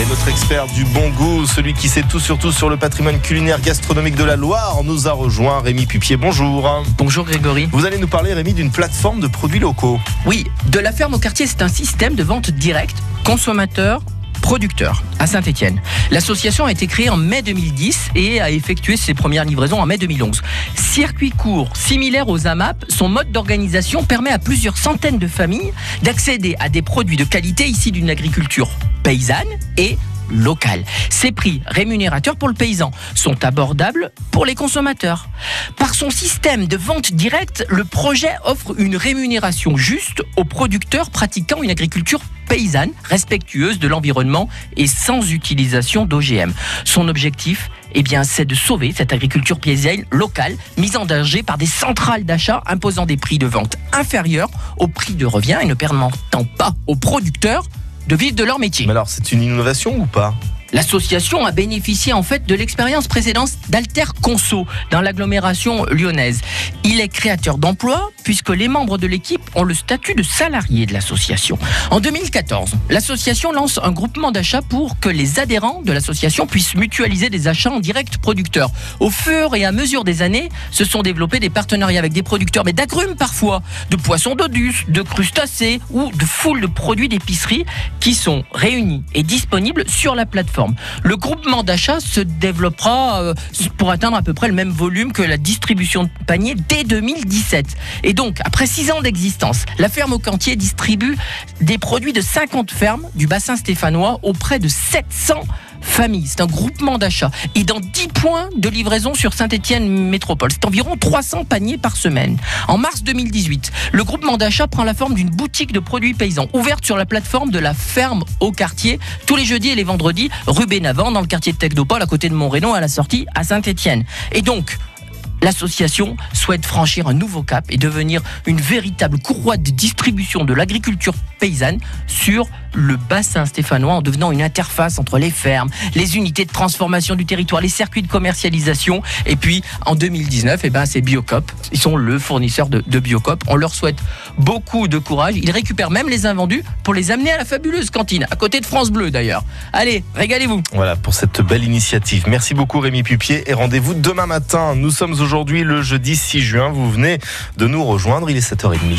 Et notre expert du bon goût, celui qui sait tout surtout sur le patrimoine culinaire gastronomique de la Loire, nous a rejoint. Rémi Pupier, bonjour. Bonjour Grégory. Vous allez nous parler, Rémi, d'une plateforme de produits locaux. Oui, de la ferme au quartier, c'est un système de vente directe, consommateur producteur à Saint-Étienne. L'association a été créée en mai 2010 et a effectué ses premières livraisons en mai 2011. Circuit court, similaire aux AMAP, son mode d'organisation permet à plusieurs centaines de familles d'accéder à des produits de qualité issus d'une agriculture paysanne et locale. Ces prix rémunérateurs pour le paysan sont abordables pour les consommateurs. Par son système de vente directe, le projet offre une rémunération juste aux producteurs pratiquant une agriculture paysanne, respectueuse de l'environnement et sans utilisation d'OGM. Son objectif eh bien, c'est de sauver cette agriculture paysanne locale mise en danger par des centrales d'achat imposant des prix de vente inférieurs au prix de revient et ne permettant pas aux producteurs de vivre de leur métier. Mais alors, c'est une innovation ou pas? L'association a bénéficié en fait de l'expérience précédente d'Alter Conso dans l'agglomération lyonnaise. Il est créateur d'emplois puisque les membres de l'équipe ont le statut de salariés de l'association. En 2014, l'association lance un groupement d'achat pour que les adhérents de l'association puissent mutualiser des achats en direct producteurs. Au fur et à mesure des années, se sont développés des partenariats avec des producteurs, mais d'agrumes parfois, de poissons douce, de crustacés ou de foules de produits d'épicerie qui sont réunis et disponibles sur la plateforme. Le groupement d'achat se développera euh, pour atteindre à peu près le même volume que la distribution de paniers dès 2017. Et donc, après 6 ans d'existence, la ferme au Cantier distribue des produits de 50 fermes du bassin stéphanois auprès de 700 famille. C'est un groupement d'achat. Et dans 10 points de livraison sur Saint-Étienne Métropole. C'est environ 300 paniers par semaine. En mars 2018, le groupement d'achat prend la forme d'une boutique de produits paysans ouverte sur la plateforme de la ferme au quartier tous les jeudis et les vendredis rue Bénavent dans le quartier de Technopole à côté de Montrénon à la sortie à Saint-Étienne. Et donc, l'association souhaite franchir un nouveau cap et devenir une véritable courroie de distribution de l'agriculture paysanne sur le bassin stéphanois en devenant une interface entre les fermes, les unités de transformation du territoire, les circuits de commercialisation. Et puis en 2019, eh ben, c'est Biocop. Ils sont le fournisseur de, de Biocop. On leur souhaite beaucoup de courage. Ils récupèrent même les invendus pour les amener à la fabuleuse cantine, à côté de France Bleu d'ailleurs. Allez, régalez-vous. Voilà pour cette belle initiative. Merci beaucoup Rémi Pupier et rendez-vous demain matin. Nous sommes aujourd'hui le jeudi 6 juin. Vous venez de nous rejoindre. Il est 7h30.